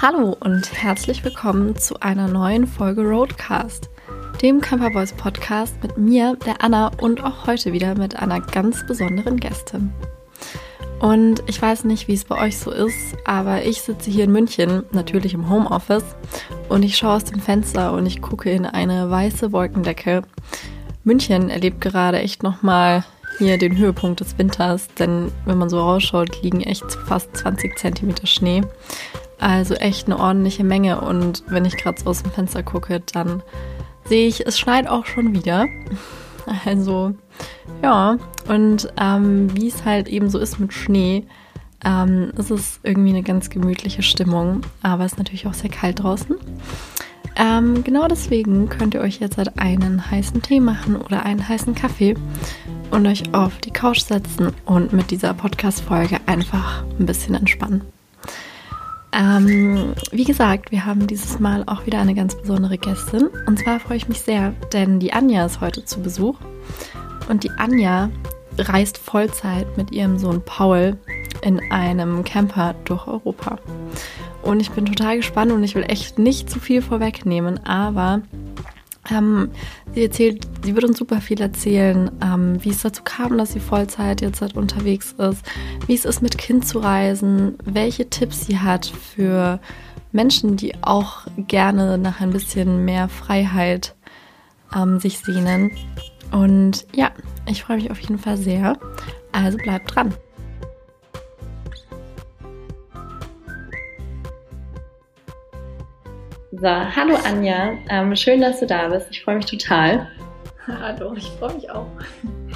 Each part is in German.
Hallo und herzlich willkommen zu einer neuen Folge Roadcast, dem Camper Boys Podcast mit mir, der Anna und auch heute wieder mit einer ganz besonderen Gästin. Und ich weiß nicht, wie es bei euch so ist, aber ich sitze hier in München, natürlich im Homeoffice, und ich schaue aus dem Fenster und ich gucke in eine weiße Wolkendecke. München erlebt gerade echt nochmal hier den Höhepunkt des Winters, denn wenn man so rausschaut, liegen echt fast 20 Zentimeter Schnee. Also echt eine ordentliche Menge. Und wenn ich gerade so aus dem Fenster gucke, dann sehe ich, es schneit auch schon wieder. Also ja, und ähm, wie es halt eben so ist mit Schnee, ähm, ist es irgendwie eine ganz gemütliche Stimmung. Aber es ist natürlich auch sehr kalt draußen. Ähm, genau deswegen könnt ihr euch jetzt halt einen heißen Tee machen oder einen heißen Kaffee und euch auf die Couch setzen und mit dieser Podcast-Folge einfach ein bisschen entspannen. Ähm, wie gesagt, wir haben dieses Mal auch wieder eine ganz besondere Gästin. Und zwar freue ich mich sehr, denn die Anja ist heute zu Besuch. Und die Anja reist Vollzeit mit ihrem Sohn Paul in einem Camper durch Europa. Und ich bin total gespannt und ich will echt nicht zu viel vorwegnehmen, aber ähm, sie erzählt, sie wird uns super viel erzählen, ähm, wie es dazu kam, dass sie Vollzeit jetzt halt unterwegs ist, wie es ist, mit Kind zu reisen, welche Tipps sie hat für Menschen, die auch gerne nach ein bisschen mehr Freiheit ähm, sich sehnen. Und ja, ich freue mich auf jeden Fall sehr. Also bleibt dran. So, hallo Anja, ähm, schön, dass du da bist. Ich freue mich total. Hallo, ich freue mich auch.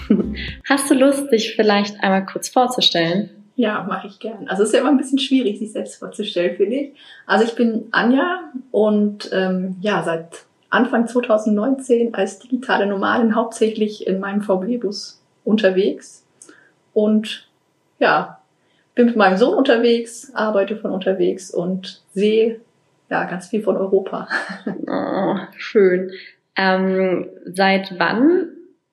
Hast du Lust, dich vielleicht einmal kurz vorzustellen? Ja, mache ich gern. Also es ist ja immer ein bisschen schwierig, sich selbst vorzustellen, finde ich. Also ich bin Anja und ähm, ja, seit Anfang 2019 als digitale Nomadin hauptsächlich in meinem VW-Bus unterwegs und ja, bin mit meinem Sohn unterwegs, arbeite von unterwegs und sehe ja, ganz viel von Europa. Oh, schön. Ähm, seit wann?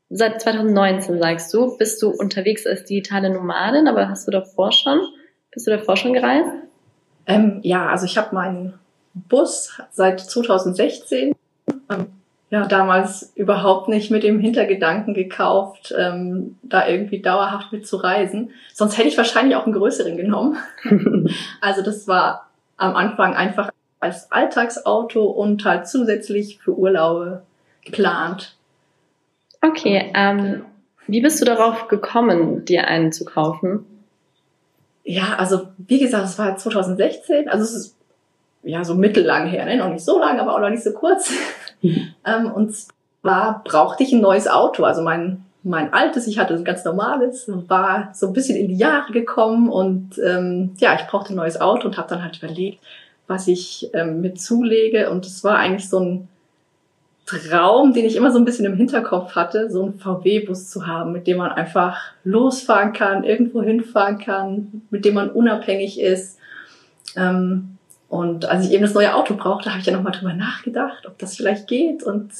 Seit 2019 sagst du, bist du unterwegs als digitale Nomadin, aber hast du davor schon? Bist du davor schon gereist? Ähm, ja, also ich habe meinen Bus seit 2016. Ähm, ja, damals überhaupt nicht mit dem Hintergedanken gekauft, ähm, da irgendwie dauerhaft mit zu reisen. Sonst hätte ich wahrscheinlich auch einen größeren genommen. also das war am Anfang einfach als Alltagsauto und halt zusätzlich für Urlaube geplant. Okay, ähm, wie bist du darauf gekommen, dir einen zu kaufen? Ja, also wie gesagt, es war 2016, also es ist ja so mittellang her, ne? noch nicht so lang, aber auch noch nicht so kurz. ähm, und zwar brauchte ich ein neues Auto, also mein mein altes, ich hatte ein ganz normales, war so ein bisschen in die Jahre gekommen und ähm, ja, ich brauchte ein neues Auto und habe dann halt überlegt, was ich ähm, mit zulege. Und es war eigentlich so ein Traum, den ich immer so ein bisschen im Hinterkopf hatte, so einen VW-Bus zu haben, mit dem man einfach losfahren kann, irgendwo hinfahren kann, mit dem man unabhängig ist. Ähm, und als ich eben das neue Auto brauchte, habe ich ja nochmal drüber nachgedacht, ob das vielleicht geht. Und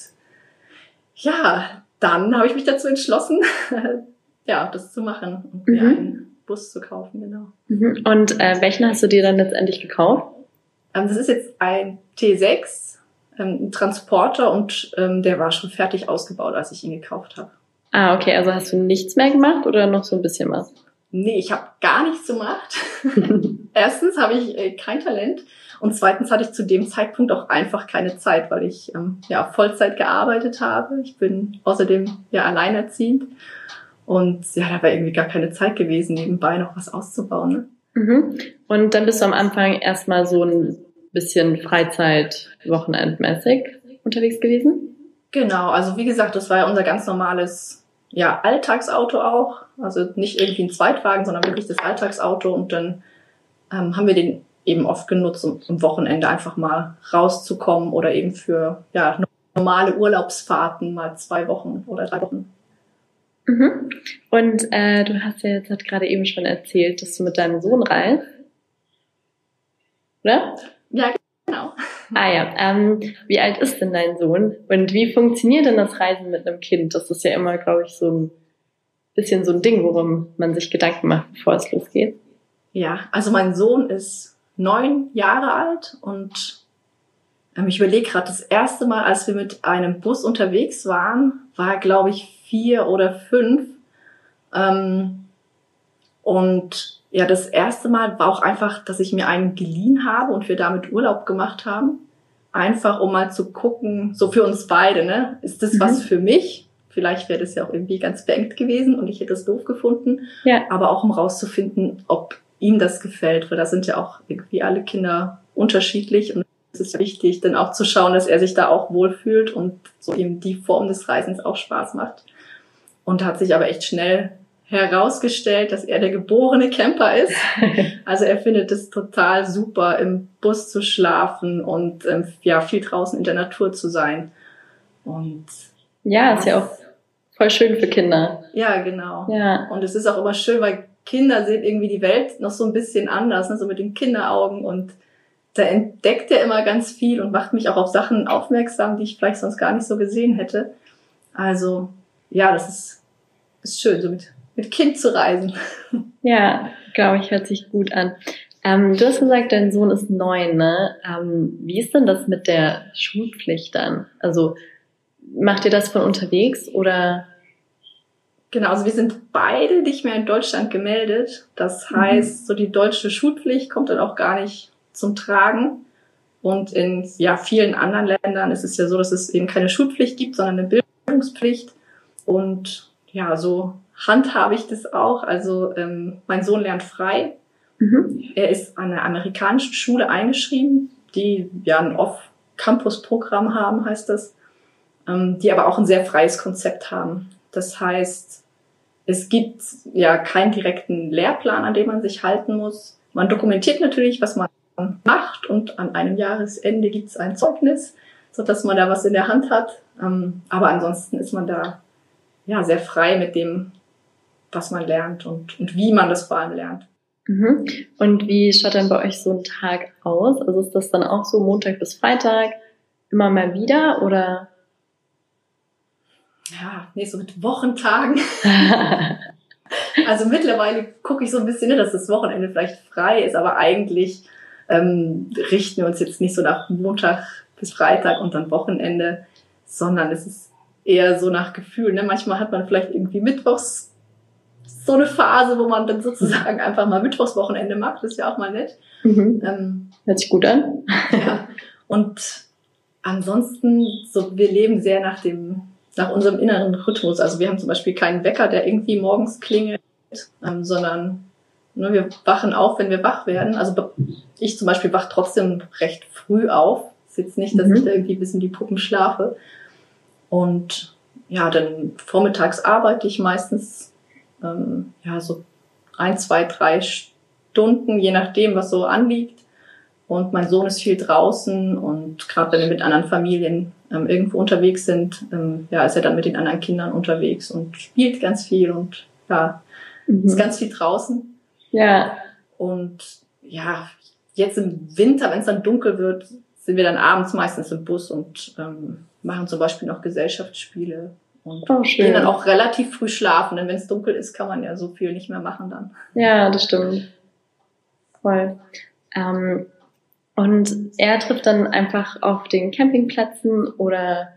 ja, dann habe ich mich dazu entschlossen, ja, das zu machen und mir mhm. einen Bus zu kaufen, genau. Mhm. Und äh, welchen hast du dir dann letztendlich gekauft? Ähm, das ist jetzt ein T6, ähm, ein Transporter und ähm, der war schon fertig ausgebaut, als ich ihn gekauft habe. Ah, okay. Also hast du nichts mehr gemacht oder noch so ein bisschen was? Nee, ich habe gar nichts gemacht. Erstens habe ich äh, kein Talent und zweitens hatte ich zu dem Zeitpunkt auch einfach keine Zeit, weil ich ähm, ja Vollzeit gearbeitet habe. Ich bin außerdem ja alleinerziehend und ja, da war irgendwie gar keine Zeit gewesen, nebenbei noch was auszubauen. Ne? Mhm. Und dann bist du am Anfang erstmal so ein bisschen Freizeit, Wochenendmäßig unterwegs gewesen? Genau, also wie gesagt, das war ja unser ganz normales ja, Alltagsauto auch. Also nicht irgendwie ein Zweitwagen, sondern wirklich das Alltagsauto. Und dann ähm, haben wir den eben oft genutzt, um am Wochenende einfach mal rauszukommen oder eben für ja, normale Urlaubsfahrten mal zwei Wochen oder drei Wochen Mhm. Und äh, du hast ja jetzt gerade eben schon erzählt, dass du mit deinem Sohn reist. Oder? Ja, genau. Ah ja, ähm, wie alt ist denn dein Sohn? Und wie funktioniert denn das Reisen mit einem Kind? Das ist ja immer, glaube ich, so ein bisschen so ein Ding, worum man sich Gedanken macht, bevor es losgeht. Ja, also mein Sohn ist neun Jahre alt und ähm, ich überlege gerade, das erste Mal, als wir mit einem Bus unterwegs waren, war, glaube ich, vier oder fünf. Ähm, und ja, das erste Mal war auch einfach, dass ich mir einen geliehen habe und wir damit Urlaub gemacht haben. Einfach, um mal zu gucken, so für uns beide, ne? Ist das mhm. was für mich? Vielleicht wäre das ja auch irgendwie ganz beengt gewesen und ich hätte es doof gefunden. Ja. Aber auch um rauszufinden, ob ihm das gefällt, weil da sind ja auch irgendwie alle Kinder unterschiedlich und es ist wichtig, dann auch zu schauen, dass er sich da auch wohlfühlt und so ihm die Form des Reisens auch Spaß macht. Und hat sich aber echt schnell herausgestellt, dass er der geborene Camper ist. Also er findet es total super, im Bus zu schlafen und ähm, ja viel draußen in der Natur zu sein. Und ja, ist ja auch voll schön für Kinder. Ja, genau. Ja. Und es ist auch immer schön, weil Kinder sehen irgendwie die Welt noch so ein bisschen anders, ne? so mit den Kinderaugen und da entdeckt er immer ganz viel und macht mich auch auf Sachen aufmerksam, die ich vielleicht sonst gar nicht so gesehen hätte. Also ja, das ist, ist schön, so mit, mit Kind zu reisen. Ja, glaube ich, hört sich gut an. Ähm, du hast gesagt, dein Sohn ist neun, ne? Ähm, wie ist denn das mit der Schulpflicht dann? Also macht ihr das von unterwegs oder? Genau, also wir sind beide nicht mehr in Deutschland gemeldet. Das mhm. heißt, so die deutsche Schulpflicht kommt dann auch gar nicht zum Tragen. Und in ja, vielen anderen Ländern ist es ja so, dass es eben keine Schulpflicht gibt, sondern eine Bildungspflicht. Und ja, so handhabe ich das auch. Also ähm, mein Sohn lernt frei. Mhm. Er ist an einer amerikanischen Schule eingeschrieben, die ja ein Off-Campus-Programm haben, heißt das, ähm, die aber auch ein sehr freies Konzept haben. Das heißt, es gibt ja keinen direkten Lehrplan, an dem man sich halten muss. Man dokumentiert natürlich, was man macht und an einem Jahresende gibt es ein Zeugnis, so dass man da was in der Hand hat. Ähm, aber ansonsten ist man da ja sehr frei mit dem, was man lernt und, und wie man das vor allem lernt. Mhm. Und wie schaut dann bei euch so ein Tag aus? Also ist das dann auch so Montag bis Freitag immer mal wieder oder? Ja, nee, so mit Wochentagen. also mittlerweile gucke ich so ein bisschen, dass das Wochenende vielleicht frei ist, aber eigentlich ähm, richten wir uns jetzt nicht so nach Montag bis Freitag und dann Wochenende, sondern es ist eher so nach Gefühl. Ne? Manchmal hat man vielleicht irgendwie Mittwochs so eine Phase, wo man dann sozusagen einfach mal Mittwochswochenende macht. Das ist ja auch mal nett. Mhm. Ähm, Hört sich gut an. ja. Und ansonsten, so, wir leben sehr nach dem, nach unserem inneren Rhythmus. Also wir haben zum Beispiel keinen Wecker, der irgendwie morgens klingelt, ähm, sondern Ne, wir wachen auf, wenn wir wach werden. Also ich zum Beispiel wach trotzdem recht früh auf. ist jetzt nicht, dass mhm. ich da irgendwie bis in die Puppen schlafe. Und ja, dann vormittags arbeite ich meistens ähm, ja so ein, zwei, drei Stunden, je nachdem, was so anliegt. Und mein Sohn ist viel draußen und gerade wenn wir mit anderen Familien ähm, irgendwo unterwegs sind, ähm, ja, ist er dann mit den anderen Kindern unterwegs und spielt ganz viel und ja, mhm. ist ganz viel draußen. Ja. Und ja, jetzt im Winter, wenn es dann dunkel wird, sind wir dann abends meistens im Bus und ähm, machen zum Beispiel noch Gesellschaftsspiele und oh, gehen dann auch relativ früh schlafen, denn wenn es dunkel ist, kann man ja so viel nicht mehr machen dann. Ja, das stimmt. Voll. Ähm, und er trifft dann einfach auf den Campingplätzen oder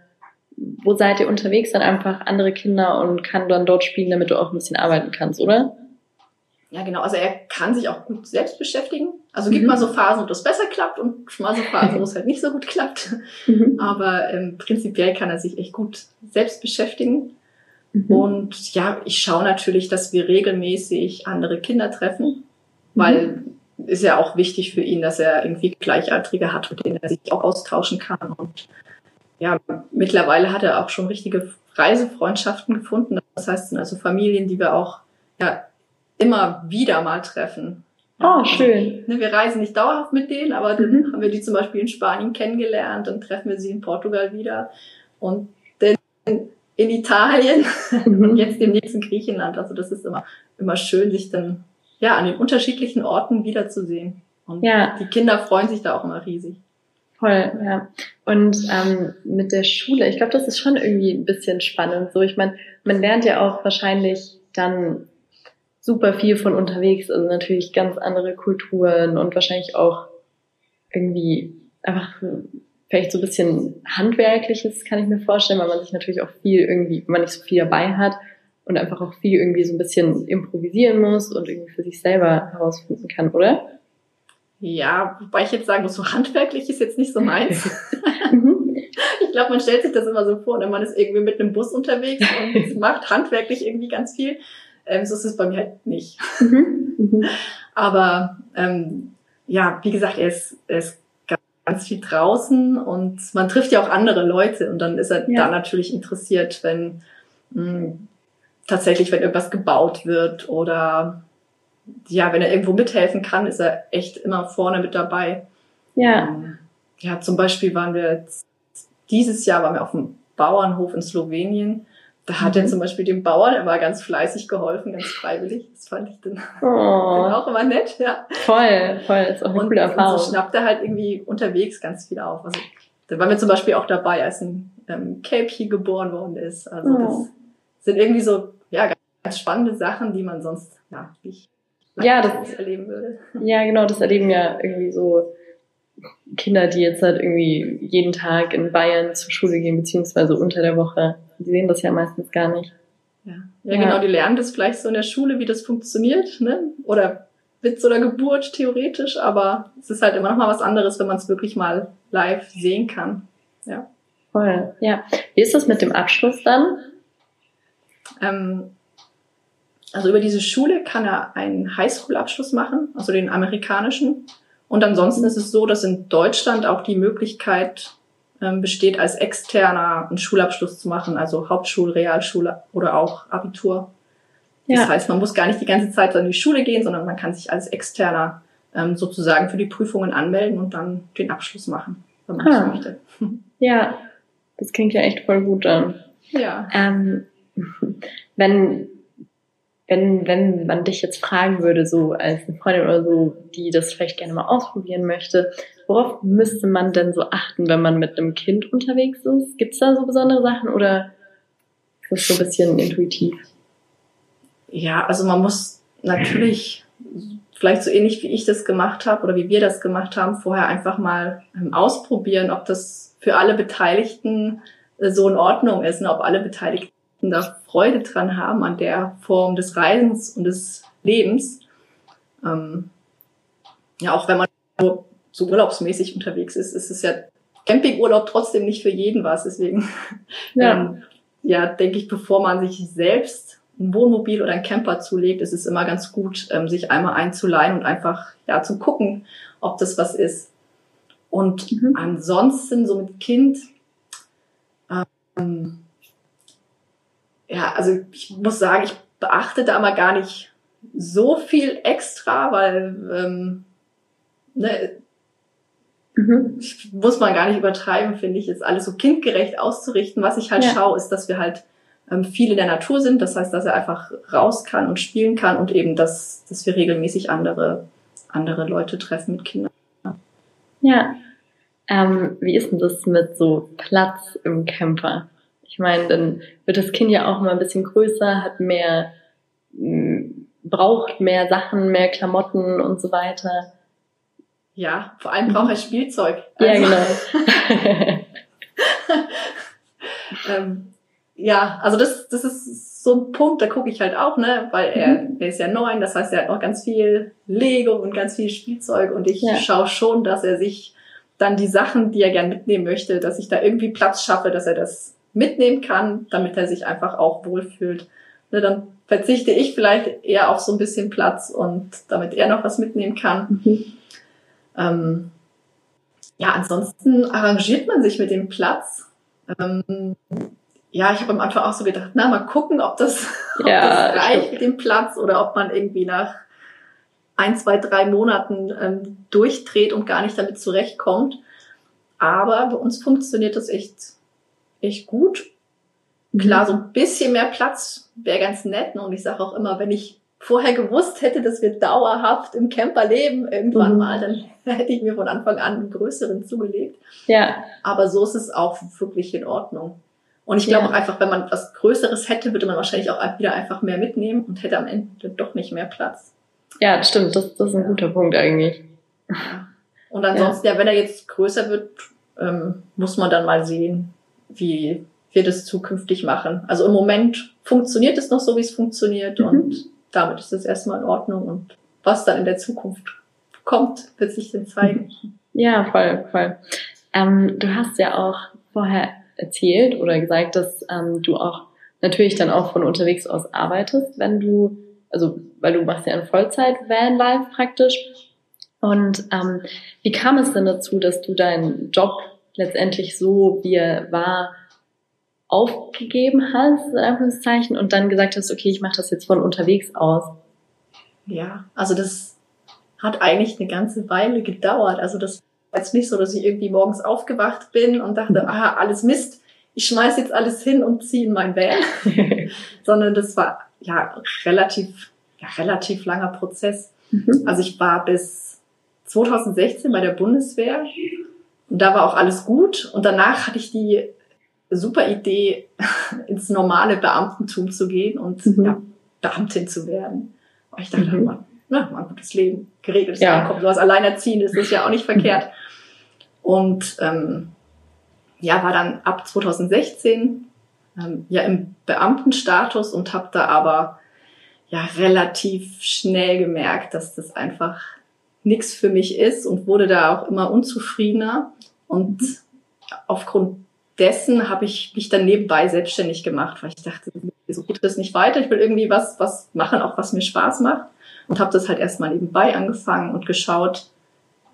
wo seid ihr unterwegs? Dann einfach andere Kinder und kann dann dort spielen, damit du auch ein bisschen arbeiten kannst, oder? Ja, genau. Also er kann sich auch gut selbst beschäftigen. Also gibt mhm. mal so Phasen, wo das besser klappt und mal so Phasen, wo es halt nicht so gut klappt. Mhm. Aber ähm, prinzipiell kann er sich echt gut selbst beschäftigen. Mhm. Und ja, ich schaue natürlich, dass wir regelmäßig andere Kinder treffen, weil mhm. ist ja auch wichtig für ihn, dass er irgendwie Gleichaltrige hat, mit denen er sich auch austauschen kann. Und ja, mittlerweile hat er auch schon richtige Reisefreundschaften gefunden. Das heißt, sind also Familien, die wir auch ja, immer wieder mal treffen. Oh, schön. Ne, wir reisen nicht dauerhaft mit denen, aber dann mhm. haben wir die zum Beispiel in Spanien kennengelernt, dann treffen wir sie in Portugal wieder und dann in Italien mhm. und jetzt demnächst in Griechenland. Also das ist immer, immer schön, sich dann ja an den unterschiedlichen Orten wiederzusehen. Und ja. die Kinder freuen sich da auch immer riesig. Voll, ja. Und ähm, mit der Schule, ich glaube, das ist schon irgendwie ein bisschen spannend. So, ich meine, man lernt ja auch wahrscheinlich dann super viel von unterwegs, also natürlich ganz andere Kulturen und wahrscheinlich auch irgendwie einfach vielleicht so ein bisschen handwerkliches, kann ich mir vorstellen, weil man sich natürlich auch viel irgendwie, wenn man nicht so viel dabei hat und einfach auch viel irgendwie so ein bisschen improvisieren muss und irgendwie für sich selber herausfinden kann, oder? Ja, wobei ich jetzt sagen muss, so handwerklich ist jetzt nicht so meins. Ich glaube, man stellt sich das immer so vor, wenn man ist irgendwie mit einem Bus unterwegs und macht handwerklich irgendwie ganz viel. Ähm, so ist es bei mir halt nicht. Mhm. Mhm. Aber ähm, ja, wie gesagt, er ist, er ist ganz viel draußen und man trifft ja auch andere Leute und dann ist er ja. da natürlich interessiert, wenn mh, hm, tatsächlich, wenn irgendwas gebaut wird oder ja, wenn er irgendwo mithelfen kann, ist er echt immer vorne mit dabei. Ja. Ähm, ja, zum Beispiel waren wir jetzt, dieses Jahr waren wir auf dem Bauernhof in Slowenien da hat er mhm. zum Beispiel dem Bauern immer ganz fleißig geholfen, ganz freiwillig. Das fand ich dann, oh. dann auch immer nett, ja. Voll, voll, ist auch eine und, coole Erfahrung. Und so schnappt er halt irgendwie unterwegs ganz viel auf. Also, da waren wir zum Beispiel auch dabei, als ein ähm, Cape geboren worden ist. Also oh. das sind irgendwie so, ja, ganz spannende Sachen, die man sonst, ja, nicht ja, das, erleben würde. Ja, genau, das erleben ja irgendwie so Kinder, die jetzt halt irgendwie jeden Tag in Bayern zur Schule gehen, beziehungsweise unter der Woche. Die sehen das ja meistens gar nicht. Ja, ja, ja. genau, die lernen das vielleicht so in der Schule, wie das funktioniert, ne? Oder Witz oder Geburt theoretisch, aber es ist halt immer noch mal was anderes, wenn man es wirklich mal live sehen kann. Ja. Voll, ja. Wie ist das mit dem Abschluss dann? Ähm, also über diese Schule kann er einen Highschool-Abschluss machen, also den amerikanischen. Und ansonsten ist es so, dass in Deutschland auch die Möglichkeit ähm, besteht, als Externer einen Schulabschluss zu machen, also Hauptschule, Realschule oder auch Abitur. Ja. Das heißt, man muss gar nicht die ganze Zeit in die Schule gehen, sondern man kann sich als Externer ähm, sozusagen für die Prüfungen anmelden und dann den Abschluss machen, wenn man ah. das möchte. Ja, das klingt ja echt voll gut an. Ja. Ähm, wenn wenn, wenn man dich jetzt fragen würde, so als eine Freundin oder so, die das vielleicht gerne mal ausprobieren möchte, worauf müsste man denn so achten, wenn man mit einem Kind unterwegs ist? Gibt es da so besondere Sachen oder ist das so ein bisschen intuitiv? Ja, also man muss natürlich vielleicht so ähnlich wie ich das gemacht habe oder wie wir das gemacht haben, vorher einfach mal ähm, ausprobieren, ob das für alle Beteiligten äh, so in Ordnung ist und ob alle Beteiligten da Freude dran haben an der Form des Reisens und des Lebens. Ähm, ja, auch wenn man nur so urlaubsmäßig unterwegs ist, ist es ja Campingurlaub trotzdem nicht für jeden was. Deswegen, ja, ähm, ja denke ich, bevor man sich selbst ein Wohnmobil oder ein Camper zulegt, ist es immer ganz gut, ähm, sich einmal einzuleihen und einfach ja zu gucken, ob das was ist. Und mhm. ansonsten so mit Kind ähm, ja, also ich muss sagen, ich beachte da mal gar nicht so viel extra, weil ähm, ne, mhm. muss man gar nicht übertreiben, finde ich, jetzt alles so kindgerecht auszurichten. Was ich halt ja. schaue, ist, dass wir halt ähm, viel in der Natur sind. Das heißt, dass er einfach raus kann und spielen kann und eben, dass, dass wir regelmäßig andere, andere Leute treffen mit Kindern. Ja. Ähm, wie ist denn das mit so Platz im Camper? Ich meine, dann wird das Kind ja auch mal ein bisschen größer, hat mehr, braucht mehr Sachen, mehr Klamotten und so weiter. Ja, vor allem braucht er Spielzeug. Also, ja, genau. ähm, ja, also das, das ist so ein Punkt, da gucke ich halt auch, ne, weil er, mhm. er ist ja neun, das heißt, er hat noch ganz viel Lego und ganz viel Spielzeug und ich ja. schaue schon, dass er sich dann die Sachen, die er gern mitnehmen möchte, dass ich da irgendwie Platz schaffe, dass er das mitnehmen kann, damit er sich einfach auch wohlfühlt. Ne, dann verzichte ich vielleicht eher auf so ein bisschen Platz und damit er noch was mitnehmen kann. Mhm. Ähm, ja, ansonsten arrangiert man sich mit dem Platz. Ähm, ja, ich habe am Anfang auch so gedacht, na, mal gucken, ob das, ob das reicht mit dem Platz oder ob man irgendwie nach ein, zwei, drei Monaten ähm, durchdreht und gar nicht damit zurechtkommt. Aber bei uns funktioniert das echt echt gut. Klar, so ein bisschen mehr Platz wäre ganz nett. Ne? Und ich sage auch immer, wenn ich vorher gewusst hätte, dass wir dauerhaft im Camper leben, irgendwann mhm. mal, dann hätte ich mir von Anfang an einen größeren zugelegt. Ja. Aber so ist es auch wirklich in Ordnung. Und ich glaube ja. auch einfach, wenn man was Größeres hätte, würde man wahrscheinlich auch wieder einfach mehr mitnehmen und hätte am Ende doch nicht mehr Platz. Ja, stimmt. Das, das ist ein guter Punkt eigentlich. Und ansonsten, ja, ja wenn er jetzt größer wird, ähm, muss man dann mal sehen, wie wir das zukünftig machen. Also im Moment funktioniert es noch so, wie es funktioniert mhm. und damit ist es erstmal in Ordnung und was dann in der Zukunft kommt, wird sich dann zeigen. Ja, voll, voll. Ähm, du hast ja auch vorher erzählt oder gesagt, dass ähm, du auch natürlich dann auch von unterwegs aus arbeitest, wenn du, also weil du machst ja in Vollzeit Vanlife praktisch. Und ähm, wie kam es denn dazu, dass du deinen Job letztendlich so, wie er war, aufgegeben hast, in Anführungszeichen, und dann gesagt hast, okay, ich mache das jetzt von unterwegs aus? Ja, also das hat eigentlich eine ganze Weile gedauert. Also das war jetzt nicht so, dass ich irgendwie morgens aufgewacht bin und dachte, aha, alles Mist, ich schmeiß jetzt alles hin und ziehe in mein Van, sondern das war ja relativ, ja, relativ langer Prozess. Mhm. Also ich war bis 2016 bei der Bundeswehr und da war auch alles gut und danach hatte ich die super Idee, ins normale Beamtentum zu gehen und mhm. ja, Beamtin zu werden. Und ich dachte, mhm. man, na, mal ein gutes Leben, geregeltes ja. Einkommen, sowas alleinerziehend ist, ist ja auch nicht verkehrt. Und ähm, ja, war dann ab 2016 ähm, ja im Beamtenstatus und habe da aber ja relativ schnell gemerkt, dass das einfach nichts für mich ist und wurde da auch immer unzufriedener. Und aufgrund dessen habe ich mich dann nebenbei selbstständig gemacht, weil ich dachte, so geht das nicht weiter. Ich will irgendwie was, was machen, auch was mir Spaß macht. Und habe das halt erstmal nebenbei angefangen und geschaut,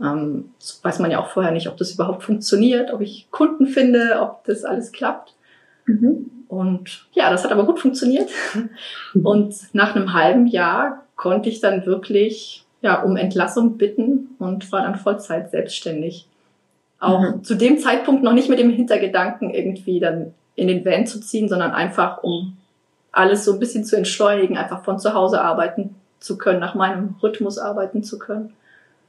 ähm, weiß man ja auch vorher nicht, ob das überhaupt funktioniert, ob ich Kunden finde, ob das alles klappt. Mhm. Und ja, das hat aber gut funktioniert. Und nach einem halben Jahr konnte ich dann wirklich ja, um Entlassung bitten und war dann Vollzeit selbstständig. Auch mhm. zu dem Zeitpunkt noch nicht mit dem Hintergedanken, irgendwie dann in den Van zu ziehen, sondern einfach, um alles so ein bisschen zu entschleunigen, einfach von zu Hause arbeiten zu können, nach meinem Rhythmus arbeiten zu können.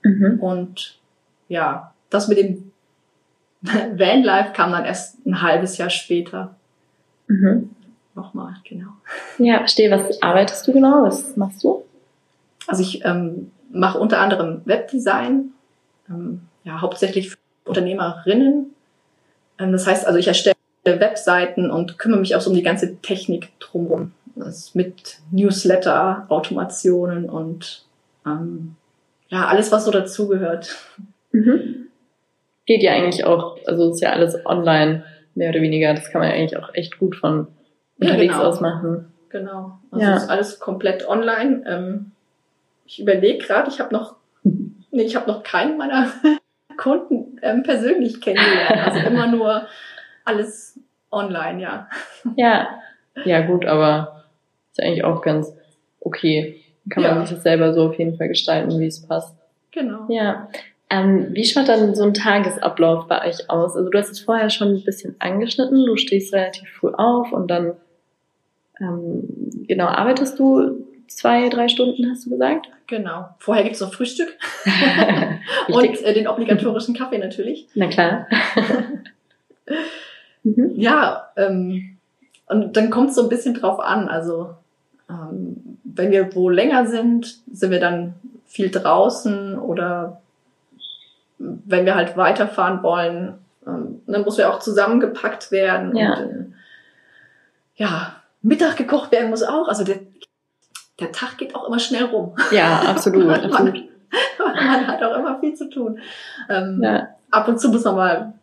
Mhm. Und ja, das mit dem Vanlife kam dann erst ein halbes Jahr später. Mhm. Nochmal, genau. Ja, verstehe. Was arbeitest du genau? Was machst du? Also ich ähm, mache unter anderem Webdesign, ähm, ja, hauptsächlich für Unternehmerinnen. Ähm, das heißt also, ich erstelle Webseiten und kümmere mich auch so um die ganze Technik drumherum. mit Newsletter, Automationen und ähm, ja, alles, was so dazugehört. Mhm. Geht ja eigentlich auch, also ist ja alles online, mehr oder weniger. Das kann man ja eigentlich auch echt gut von unterwegs ja, genau. aus machen. Genau. Also ja. ist alles komplett online. Ähm, ich überlege gerade, ich habe noch, nee, ich habe noch keinen meiner Kunden ähm, persönlich kennengelernt. Also immer nur alles online, ja. Ja, ja gut, aber ist eigentlich auch ganz okay kann ja. man sich das selber so auf jeden Fall gestalten, wie es passt. Genau. Ja. Ähm, wie schaut dann so ein Tagesablauf bei euch aus? Also du hast es vorher schon ein bisschen angeschnitten, du stehst relativ früh auf und dann ähm, genau arbeitest du zwei, drei Stunden, hast du gesagt? Genau. Vorher gibt's noch Frühstück und äh, den obligatorischen Kaffee natürlich. Na klar. mhm. Ja, ähm, und dann kommt es so ein bisschen drauf an. Also ähm, wenn wir wo länger sind, sind wir dann viel draußen oder wenn wir halt weiterfahren wollen, ähm, dann muss wir auch zusammengepackt werden. Ja. Und, äh, ja, Mittag gekocht werden muss auch. Also der, der Tag geht auch immer schnell rum. Ja, absolut. man, absolut. man hat auch immer viel zu tun. Ähm, ja. Ab und zu muss man mal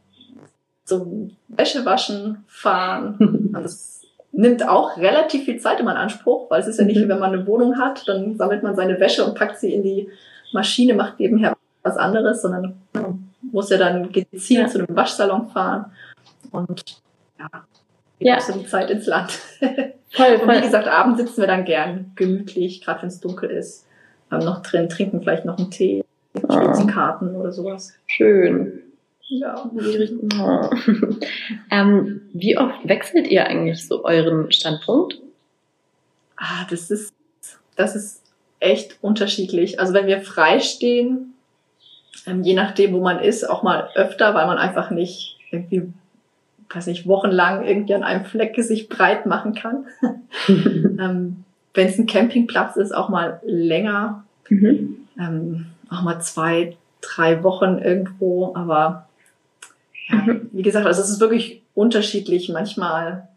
zum Wäschewaschen fahren. das nimmt auch relativ viel Zeit immer in Anspruch, weil es ist ja nicht, mhm. wie wenn man eine Wohnung hat, dann sammelt man seine Wäsche und packt sie in die Maschine, macht nebenher was anderes, sondern man muss ja dann gezielt ja. zu einem Waschsalon fahren und ja, geht ja. so die Zeit ins Land. Voll, voll. Und wie gesagt, abends sitzen wir dann gern gemütlich, gerade wenn es dunkel ist, ähm, noch drin, trinken vielleicht noch einen Tee, spielen Karten oder sowas. Schön. Ja. Oh. ähm, wie oft wechselt ihr eigentlich so euren Standpunkt? Ah, das ist, das ist echt unterschiedlich. Also wenn wir frei stehen, ähm, je nachdem, wo man ist, auch mal öfter, weil man einfach nicht irgendwie, weiß nicht, wochenlang irgendwie an einem Fleck sich breit machen kann. ähm, wenn es ein Campingplatz ist, auch mal länger, mhm. ähm, auch mal zwei, drei Wochen irgendwo, aber ja, Mhm. wie gesagt, also es ist wirklich unterschiedlich. Manchmal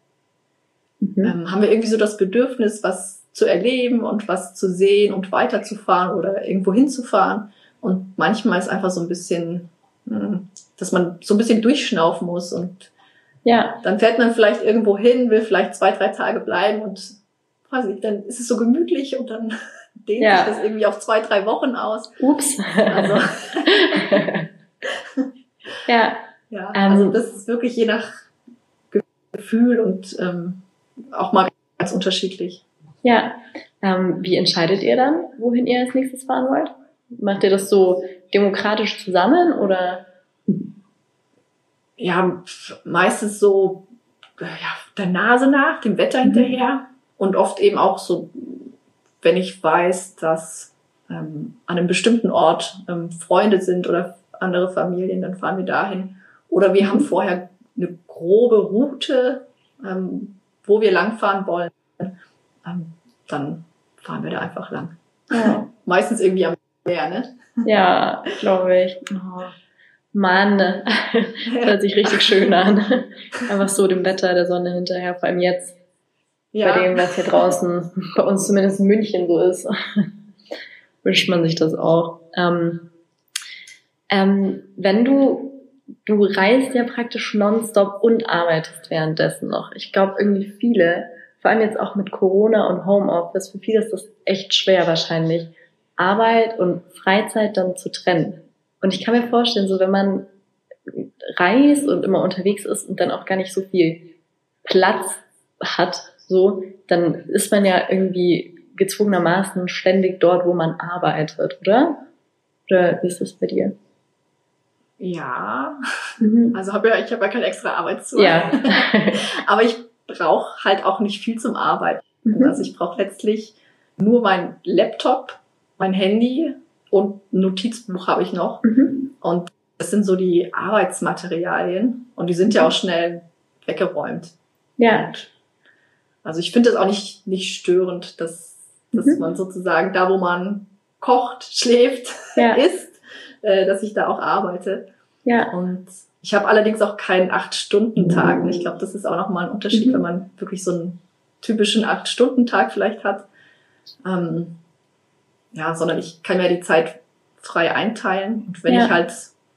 Mhm. ähm, haben wir irgendwie so das Bedürfnis, was zu erleben und was zu sehen und weiterzufahren oder irgendwo hinzufahren. Und manchmal ist einfach so ein bisschen, mh, dass man so ein bisschen durchschnaufen muss und Ja, dann fährt man vielleicht irgendwo hin, will vielleicht zwei, drei Tage bleiben und weiß nicht, dann ist es so gemütlich und dann dehnt Ja. sich das irgendwie auf zwei, drei Wochen aus. ups. Also, ja, ja, Ähm. also das ist wirklich je nach Gefühl und ähm, auch mal ganz unterschiedlich. ja. Ähm, wie entscheidet ihr dann, wohin ihr als nächstes fahren wollt? Macht ihr das so demokratisch zusammen oder? Ja, meistens so ja, der Nase nach, dem Wetter Mhm. hinterher und oft eben auch so, wenn ich weiß, dass ähm, an einem bestimmten Ort ähm, Freunde sind oder andere Familien, dann fahren wir dahin. Oder wir Mhm. haben vorher eine grobe Route, ähm, wo wir langfahren wollen. Ähm, dann fahren wir da einfach lang. Ja, Meistens irgendwie am Meer, ne? ja glaube ich. Oh, Mann, das hört sich richtig schön an. Einfach so dem Wetter, der Sonne hinterher, vor allem jetzt, bei dem, was hier draußen, bei uns zumindest in München so ist, wünscht man sich das auch. Ähm, ähm, wenn du, du reist ja praktisch nonstop und arbeitest währenddessen noch. Ich glaube, irgendwie viele, vor allem jetzt auch mit Corona und Homeoffice, für viele ist das echt schwer wahrscheinlich, Arbeit und Freizeit dann zu trennen. Und ich kann mir vorstellen, so wenn man reist und immer unterwegs ist und dann auch gar nicht so viel Platz hat, so, dann ist man ja irgendwie gezwungenermaßen ständig dort, wo man arbeitet, oder? Oder wie ist das bei dir? Ja, Mhm. also hab ja, ich habe ja keine extra Arbeitszeit. Ja. Aber ich brauche halt auch nicht viel zum Arbeiten. Mhm. Also ich brauche letztlich nur mein Laptop, mein Handy und ein Notizbuch habe ich noch. Mhm. Und das sind so die Arbeitsmaterialien und die sind ja auch schnell weggeräumt. Ja. Und also ich finde das auch nicht, nicht störend, dass, dass Mhm. man sozusagen da, wo man kocht, schläft, Ja. isst, äh, dass ich da auch arbeite. Ja. Und ich habe allerdings auch keinen Acht-Stunden-Tag. Und Ich glaube, das ist auch nochmal ein Unterschied, Mhm. wenn man wirklich so einen typischen Acht-Stunden-Tag vielleicht hat. Ähm, ja, sondern ich kann mir die Zeit frei einteilen. Und wenn Ja. ich halt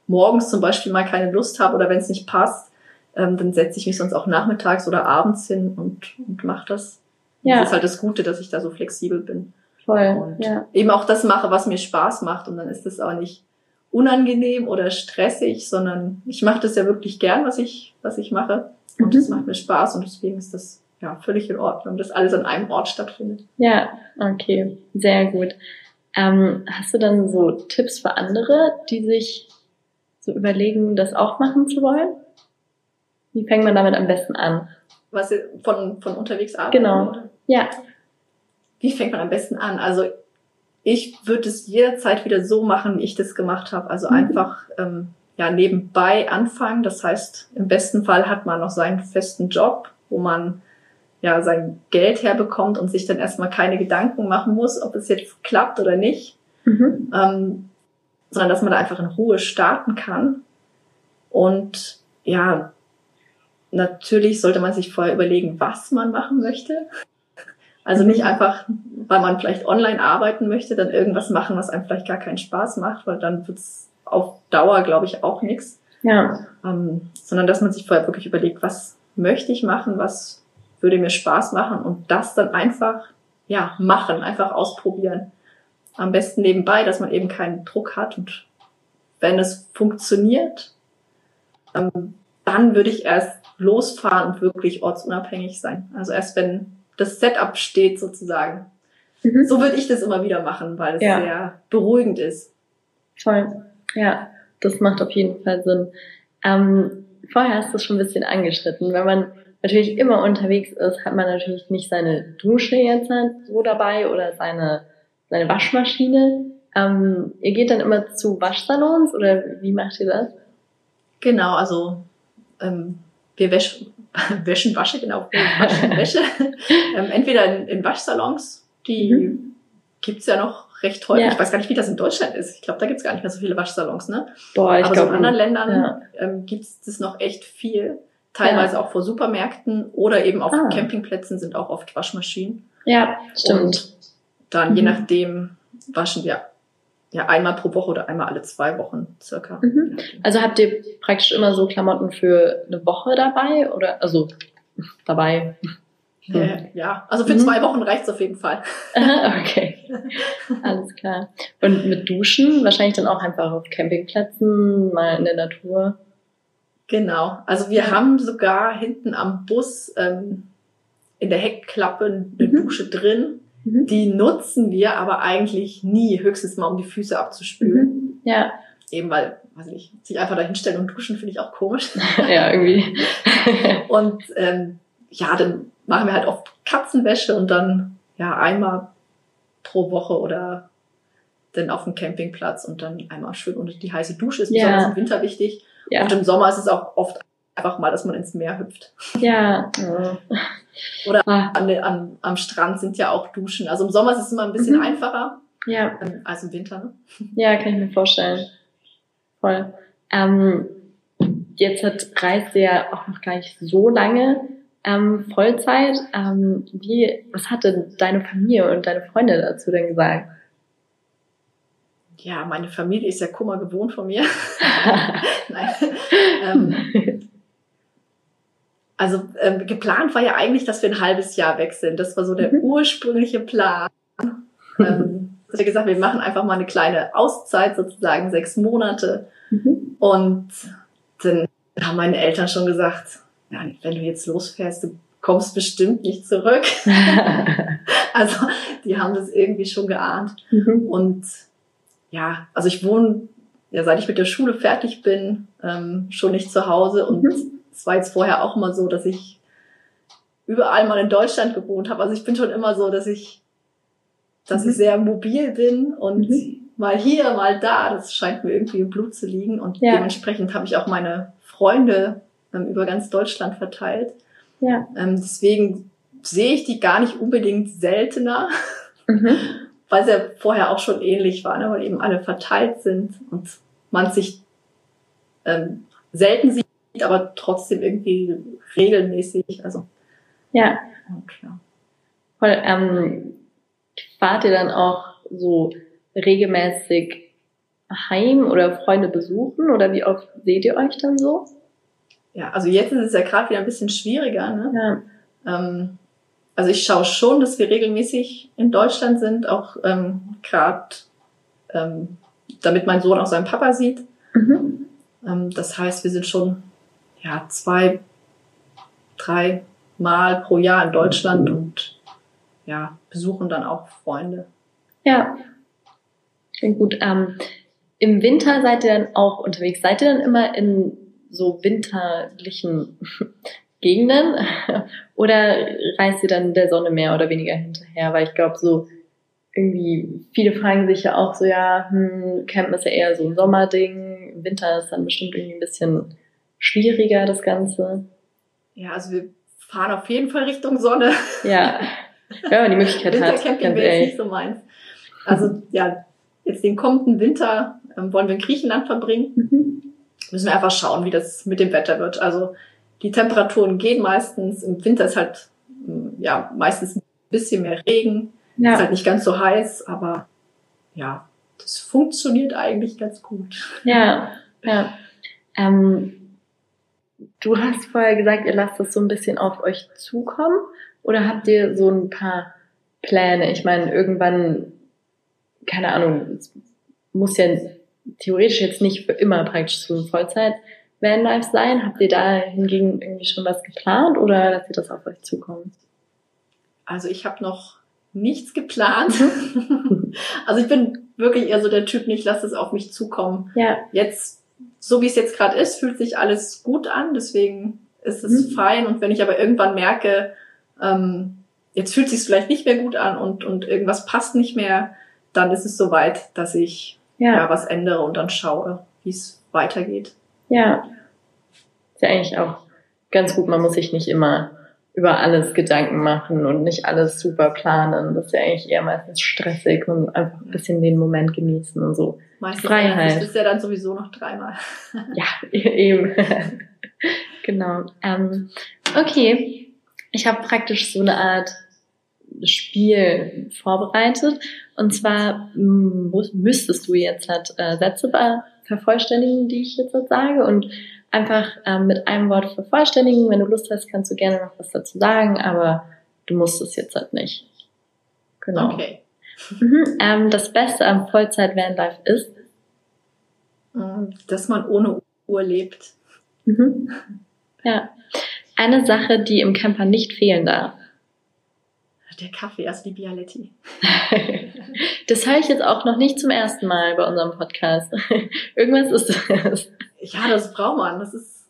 morgens zum Beispiel mal keine Lust habe oder wenn es nicht passt, ähm, dann setze ich mich sonst auch nachmittags oder abends hin und, und mache das. Ja. Das ist halt das Gute, dass ich da so flexibel bin. Voll. Und Ja. eben auch das mache, was mir Spaß macht. Und dann ist es auch nicht unangenehm oder stressig, sondern ich mache das ja wirklich gern, was ich, was ich mache. Und Mhm. es macht mir Spaß und deswegen ist das ja völlig in Ordnung, dass alles an einem Ort stattfindet. Ja, okay, sehr gut. Ähm, hast du dann so Tipps für andere, die sich so überlegen, das auch machen zu wollen? Wie fängt man damit am besten an? Was von, von unterwegs arbeiten? Genau. Oder? Ja. Wie fängt man am besten an? Also ich würde es jederzeit wieder so machen, wie ich das gemacht habe. Also Mhm. einfach ähm, ja nebenbei anfangen. Das heißt, im besten Fall hat man noch seinen festen Job, wo man ja sein Geld herbekommt und sich dann erstmal keine Gedanken machen muss, ob es jetzt klappt oder nicht, Mhm. ähm, sondern dass man da einfach in Ruhe starten kann. Und ja, natürlich sollte man sich vorher überlegen, was man machen möchte. Also nicht einfach, weil man vielleicht online arbeiten möchte, dann irgendwas machen, was einem vielleicht gar keinen Spaß macht, weil dann wird's auf Dauer, glaube ich, auch nichts. Ja. Ähm, sondern dass man sich vorher wirklich überlegt, was möchte ich machen, was würde mir Spaß machen und das dann einfach, ja, machen, einfach ausprobieren. Am besten nebenbei, dass man eben keinen Druck hat und wenn es funktioniert, ähm, dann würde ich erst losfahren und wirklich ortsunabhängig sein. Also erst wenn das Setup steht sozusagen. Mhm. So würde ich das immer wieder machen, weil es Ja. sehr beruhigend ist. Voll. Ja, das macht auf jeden Fall Sinn. Ähm, vorher hast du es schon ein bisschen angeschnitten. Wenn man natürlich immer unterwegs ist, hat man natürlich nicht seine Dusche jetzt halt so dabei oder seine, seine Waschmaschine. Ähm, ihr geht dann immer zu Waschsalons oder wie macht ihr das? Genau, also ähm, wir wäsch, wäschen Wasche, genau, wir waschen Wäsche. ähm, entweder in, in Waschsalons, die Mhm. gibt's ja noch recht häufig. Ja. Ich weiß gar nicht, wie das in Deutschland ist. Ich glaube, da gibt's gar nicht mehr so viele Waschsalons, ne? Boah, ich Aber so glaube, in anderen Ländern ja. ähm, gibt's das noch echt viel. Teilweise auch vor Supermärkten oder eben auf Ah. Campingplätzen sind auch oft Waschmaschinen. ja, stimmt. Und dann, je Mhm. nachdem, waschen wir ja einmal pro Woche oder einmal alle zwei Wochen circa. Mhm. Also habt ihr praktisch immer so Klamotten für eine Woche dabei oder also dabei? Äh, ja, also für Mhm. zwei Wochen reicht's auf jeden Fall. okay, alles klar. Und mit Duschen wahrscheinlich dann auch einfach auf Campingplätzen, mal in der Natur. Genau. Also wir Ja. haben sogar hinten am Bus ähm, in der Heckklappe eine Mhm. Dusche drin. Mhm. Die nutzen wir aber eigentlich nie, höchstens mal um die Füße abzuspülen. Mhm. Ja, Eben weil, weiß ich nicht, sich einfach da hinstellen und duschen finde ich auch komisch. ja, irgendwie. Und ähm, ja, dann machen wir halt oft Katzenwäsche und dann ja einmal pro Woche oder dann auf dem Campingplatz und dann einmal schön unter die heiße Dusche ist Ja. besonders im Winter wichtig. Ja, Und im Sommer ist es auch oft einfach mal, dass man ins Meer hüpft. ja. ja. Oder Ah, an, an, am Strand sind ja auch Duschen. Also im Sommer ist es immer ein bisschen Mhm. einfacher ja. ähm, als im Winter. Ne? Ja, kann ich mir vorstellen. Voll. Ähm, jetzt hat reist ihr ja auch noch gar nicht so lange ähm, Vollzeit. Ähm, wie, was hat denn deine Familie und deine Freunde dazu denn gesagt? Ja, meine Familie ist ja Kummer gewohnt von mir. Ähm, also ähm, geplant war ja eigentlich, dass wir ein halbes Jahr wechseln. Das war so der Mhm. ursprüngliche Plan. ähm, dass wir gesagt, wir machen einfach mal eine kleine Auszeit, sozusagen sechs Monate. Mhm. Und dann haben meine Eltern schon gesagt, ja, wenn du jetzt losfährst, du kommst bestimmt nicht zurück. Also die haben das irgendwie schon geahnt. Mhm. Und ja, also ich wohne, ja, seit ich mit der Schule fertig bin, ähm, schon nicht zu Hause. Und Mhm. es war jetzt vorher auch immer so, dass ich überall mal in Deutschland gewohnt habe. Also ich bin schon immer so, dass ich, dass Mhm. ich sehr mobil bin und Mhm. mal hier, mal da. Das scheint mir irgendwie im Blut zu liegen. Und Ja. dementsprechend habe ich auch meine Freunde ähm, über ganz Deutschland verteilt. Ja. Ähm, deswegen sehe ich die gar nicht unbedingt seltener Mhm. weil es ja vorher auch schon ähnlich war, ne? weil eben alle verteilt sind und man sich ähm, selten sieht, aber trotzdem irgendwie regelmäßig. Also Ja, ja. voll. Ähm, fahrt ihr dann auch so regelmäßig heim oder Freunde besuchen oder wie oft seht ihr euch dann so? ja, also jetzt ist es ja gerade wieder ein bisschen schwieriger. Ne? Ja. Ähm, also ich schaue schon, dass wir regelmäßig in Deutschland sind, auch ähm, gerade ähm, damit mein Sohn auch seinen Papa sieht. Mhm. Ähm, das heißt, wir sind schon ja zwei, drei Mal pro Jahr in Deutschland und ja, besuchen dann auch Freunde. Ja, klingt gut. Ähm, Im Winter seid ihr dann auch unterwegs. Seid ihr dann immer in so winterlichen Gegenden oder reist ihr dann der Sonne mehr oder weniger hinterher? Weil ich glaube, so irgendwie viele fragen sich ja auch so, ja, hm, Campen ist ja eher so ein Sommerding, im Winter ist dann bestimmt irgendwie ein bisschen schwieriger das Ganze. Ja, also wir fahren auf jeden Fall Richtung Sonne. Ja, wenn man die Möglichkeit hat, Wintercamping wäre jetzt nicht so meins. Also ja, jetzt den kommenden Winter ähm, wollen wir in Griechenland verbringen. Mhm. Müssen wir einfach schauen, wie das mit dem Wetter wird. Also die Temperaturen gehen meistens. Im Winter ist halt mm, ja meistens ein bisschen mehr Regen. Ist Ja, halt nicht ganz so heiß, aber ja, das funktioniert eigentlich ganz gut. ja, ja. Ähm, du hast vorher gesagt, ihr lasst das so ein bisschen auf euch zukommen oder habt ihr so ein paar Pläne? Ich meine, irgendwann, keine Ahnung, es muss ja theoretisch jetzt nicht für immer praktisch ein Vollzeit Vanlife sein. Habt ihr da hingegen irgendwie schon was geplant oder lasst ihr das auf euch zukommen? Also ich habe noch nichts geplant. also ich bin wirklich eher so der Typ, nicht lass es auf mich zukommen. Ja, Jetzt, so wie es jetzt gerade ist, fühlt sich alles gut an, deswegen ist es Mhm. fein. Und wenn ich aber irgendwann merke, ähm, jetzt fühlt es sich vielleicht nicht mehr gut an und, und irgendwas passt nicht mehr, dann ist es soweit, dass ich ja. ja, was ändere und dann schaue, wie es weitergeht. Ja. Ist ja eigentlich auch ganz gut. Man muss sich nicht immer über alles Gedanken machen und nicht alles super planen. Das ist ja eigentlich eher meistens stressig und einfach ein bisschen den Moment genießen und so. Meistens Freiheit. Das ist ja dann sowieso noch dreimal. Ja, eben. genau. Ähm, okay, ich habe praktisch so eine Art Spiel vorbereitet. Und zwar mm, müsstest du jetzt halt äh, Sätze vervollständigen, die ich jetzt sage und einfach ähm, mit einem Wort vervollständigen. Wenn du Lust hast, kannst du gerne noch was dazu sagen, aber du musst es jetzt halt nicht. Genau. Okay. Mhm. Ähm, das Beste am Vollzeit-Vanlife ist, Mm, Dass man ohne Uhr lebt. mhm. ja, eine Sache, die im Camper nicht fehlen darf. Der Kaffee, also die Bialetti. Das höre ich jetzt auch noch nicht zum ersten Mal bei unserem Podcast. Irgendwas ist das. Ja, das braucht man. Das ist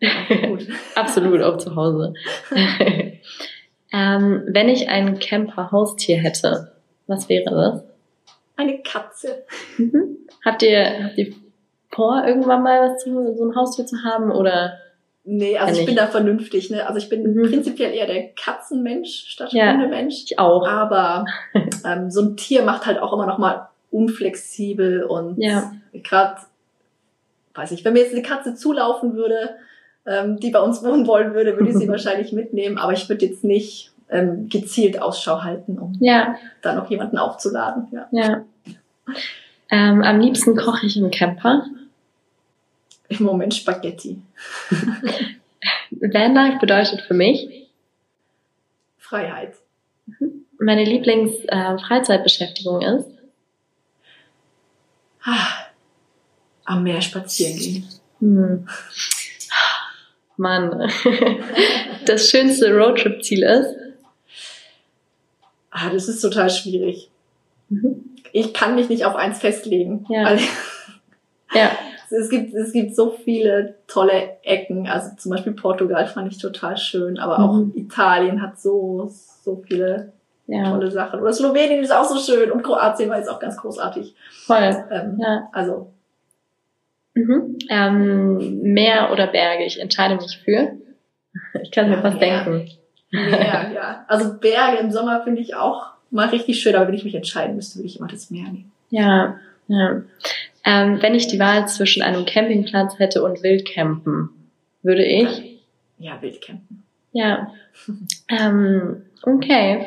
gut. Absolut, auch zu Hause. ähm, wenn ich ein Camper-Haustier hätte, was wäre das? Eine Katze. Mhm. Habt ihr, habt ihr vor, irgendwann mal was zu, so ein Haustier zu haben oder? Nee, also ich ich. bin da vernünftig. Ne? Also ich bin Mhm. prinzipiell eher der Katzenmensch statt Ja. Hundemensch. Ich auch. Aber ähm, so ein Tier macht halt auch immer noch mal unflexibel und Ja. gerade, weiß ich, wenn mir jetzt eine Katze zulaufen würde, ähm, die bei uns wohnen wollen würde, würde ich sie wahrscheinlich mitnehmen. Aber ich würde jetzt nicht ähm, gezielt Ausschau halten, um Ja, da noch jemanden aufzuladen. Ja. ja. Ähm, am liebsten koche ich im Camper. Im Moment Spaghetti. Vanlife bedeutet für mich, Freiheit. meine Lieblings-Freizeitbeschäftigung ist, Ah, am Meer spazieren gehen. Hm. Mann, das schönste Roadtrip-Ziel ist. Ah, das ist total schwierig. Mhm. Ich kann mich nicht auf eins festlegen. Ja. Weil Ja, es gibt, es gibt so viele tolle Ecken. Also zum Beispiel Portugal fand ich total schön, aber auch Mhm. Italien hat so, so viele ja, tolle Sachen. Oder Slowenien ist auch so schön und Kroatien war jetzt auch ganz großartig. voll. Ähm, Ja. Also Mhm. Ähm, Meer oder Berge? Ich entscheide mich für. Ich kann mir Ja, was Meer. denken. Meer, ja. Also Berge im Sommer finde ich auch mal richtig schön, aber wenn ich mich entscheiden müsste, würde ich immer das Meer nehmen. Ja, ja. Ähm, wenn ich die Wahl zwischen einem Campingplatz hätte und Wildcampen, würde ich. Ja, Wildcampen. Ja. Ähm, okay.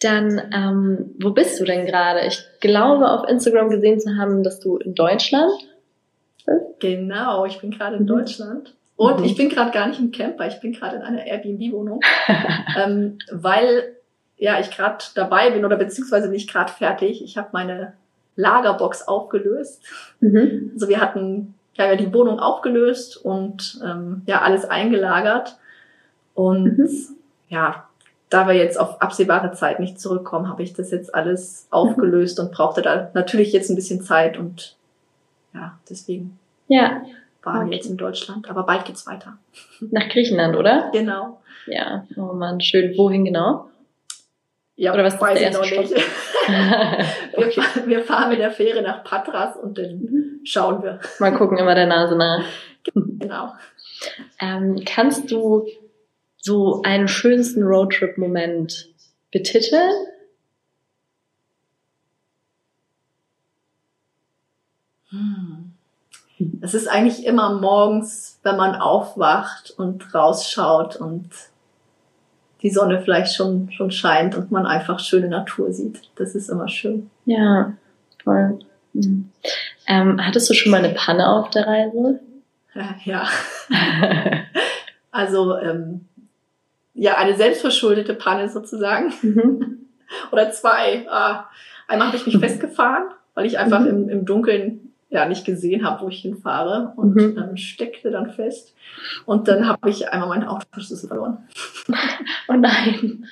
Dann, ähm, wo bist du denn gerade? Ich glaube, auf Instagram gesehen zu haben, dass du in Deutschland bist. Genau, ich bin gerade in Mhm. Deutschland. Und Mhm. ich bin gerade gar nicht im Camper, ich bin gerade in einer Airbnb-Wohnung, ähm, weil ja ich gerade dabei bin oder beziehungsweise nicht gerade fertig. Ich habe meine Lagerbox aufgelöst. Mhm. Also wir hatten ja, die Wohnung aufgelöst und ähm, ja alles eingelagert. Und Mhm. ja, da wir jetzt auf absehbare Zeit nicht zurückkommen, habe ich das jetzt alles aufgelöst und brauchte da natürlich jetzt ein bisschen Zeit und ja, deswegen Ja, waren Okay. wir jetzt in Deutschland. Aber bald geht's weiter. nach Griechenland, oder? Genau. Ja, oh Mann, schön. Wohin genau? Ja, Oder was ist weiß der ich noch erste nicht. Wir, okay. fahren, wir fahren mit der Fähre nach Patras und dann schauen wir. Mal gucken, immer der Nase nach. Genau. Ähm, kannst du so einen schönsten Roadtrip-Moment betiteln? Hm. Es ist eigentlich immer morgens, wenn man aufwacht und rausschaut und die Sonne vielleicht schon, schon scheint und man einfach schöne Natur sieht. Das ist immer schön. Ja, voll. Mhm. Ähm, hattest du schon mal eine Panne auf der Reise? Ja. Also ähm, ja, eine selbstverschuldete Panne sozusagen. Mhm. Oder zwei. Ah, einmal habe ich mich festgefahren, weil ich einfach Mhm. im, im Dunkeln ja nicht gesehen habe, wo ich hinfahre und Mhm. ähm, steckte dann fest. Und dann habe ich einmal meinen Autoschlüssel verloren. Oh nein.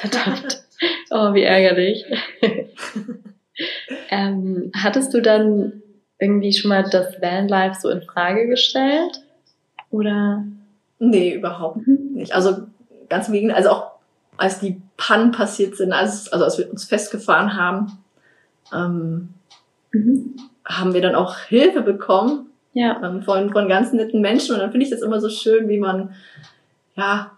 Verdammt. Oh, wie ärgerlich. ähm, hattest du dann irgendwie schon mal das Vanlife so in Frage gestellt? Oder? Nee, überhaupt Mhm. nicht. Also ganz im Gegenteil, also auch als die Pannen passiert sind, als, also als wir uns festgefahren haben, ähm, Mhm. Haben wir dann auch Hilfe bekommen Ja. ähm, von, von ganz netten Menschen. Und dann finde ich das immer so schön, wie man, ja,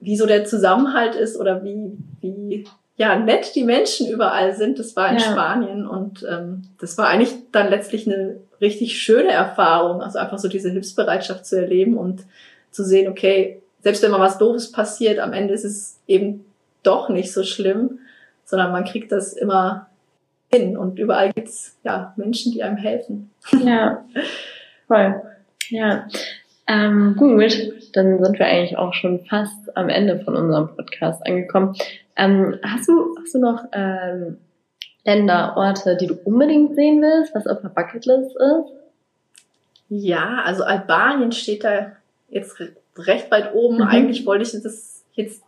wie so der Zusammenhalt ist oder wie, wie ja, nett die Menschen überall sind. Das war in ja. Spanien und ähm, das war eigentlich dann letztlich eine richtig schöne Erfahrung. Also einfach so diese Hilfsbereitschaft zu erleben und zu sehen, okay, selbst wenn mal was Doofes passiert, am Ende ist es eben doch nicht so schlimm, sondern man kriegt das immer hin und überall gibt's ja Menschen, die einem helfen. Ja, voll. Ja. Ähm, gut, dann sind wir eigentlich auch schon fast am Ende von unserem Podcast angekommen. Ähm, hast du hast du noch ähm, Länder, Orte, die du unbedingt sehen willst, was auf der Bucketlist ist? Ja, also Albanien steht da jetzt recht weit oben. Mhm. Eigentlich wollte ich das jetzt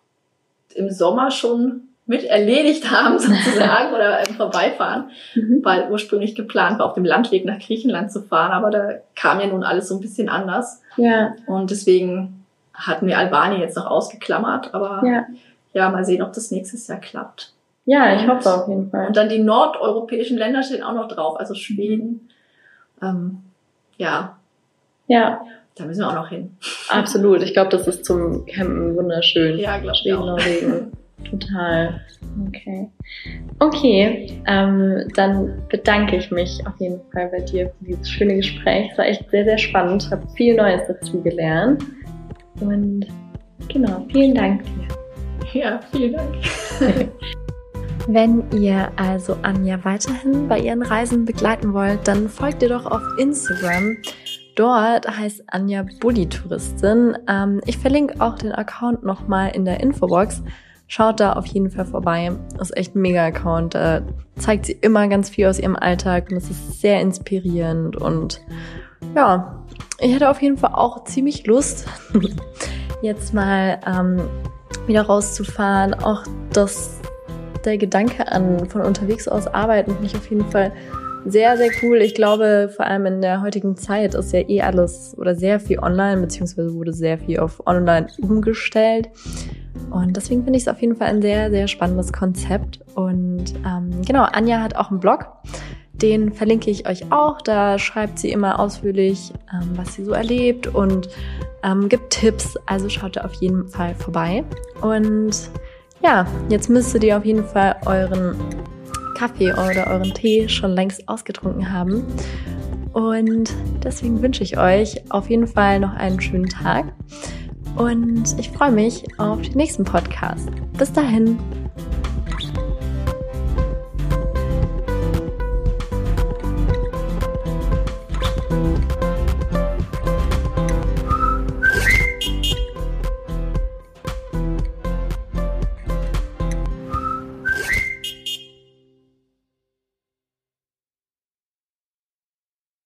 im Sommer schon mit erledigt haben sozusagen oder ähm, vorbeifahren, mhm. weil ursprünglich geplant war, auf dem Landweg nach Griechenland zu fahren, aber da kam ja nun alles so ein bisschen anders. Ja. Und deswegen hatten wir Albanien jetzt noch ausgeklammert, aber ja, ja mal sehen, ob das nächstes Jahr klappt. Ja, ich hoffe auf jeden Fall. Und dann die nordeuropäischen Länder stehen auch noch drauf, also Schweden. Ähm, ja. Ja. Da müssen wir auch noch hin. Absolut. Ich glaube, das ist zum Campen wunderschön. Ja, glaube ich. Auch. Norwegen. Total. Okay. Okay, ähm, dann bedanke ich mich auf jeden Fall bei dir für dieses schöne Gespräch. Es war echt sehr, sehr spannend. Ich habe viel Neues dazu gelernt. Und genau, vielen Dank dir. Ja, vielen Dank. Wenn ihr also Anja weiterhin bei ihren Reisen begleiten wollt, dann folgt ihr doch auf Instagram. Dort heißt Anja Bulli Touristin. Ähm, ich verlinke auch den Account nochmal in der Infobox. Schaut da auf jeden Fall vorbei. Ist echt ein mega Account. Da zeigt sie immer ganz viel aus ihrem Alltag und es ist sehr inspirierend. Und ja, ich hatte auf jeden Fall auch ziemlich Lust, jetzt mal ähm, wieder rauszufahren. Auch das, der Gedanke an von unterwegs aus arbeiten finde ich auf jeden Fall sehr, sehr cool. Ich glaube, vor allem in der heutigen Zeit ist ja eh alles oder sehr viel online, beziehungsweise wurde sehr viel auf online umgestellt. Und deswegen finde ich es auf jeden Fall ein sehr, sehr spannendes Konzept. Und ähm, genau, Anja hat auch einen Blog. Den verlinke ich euch auch. Da schreibt sie immer ausführlich, ähm, was sie so erlebt und ähm, gibt Tipps. Also schaut da auf jeden Fall vorbei. Und ja, jetzt müsstet ihr auf jeden Fall euren Kaffee oder euren Tee schon längst ausgetrunken haben. Und deswegen wünsche ich euch auf jeden Fall noch einen schönen Tag. Und ich freue mich auf den nächsten Podcast. Bis dahin.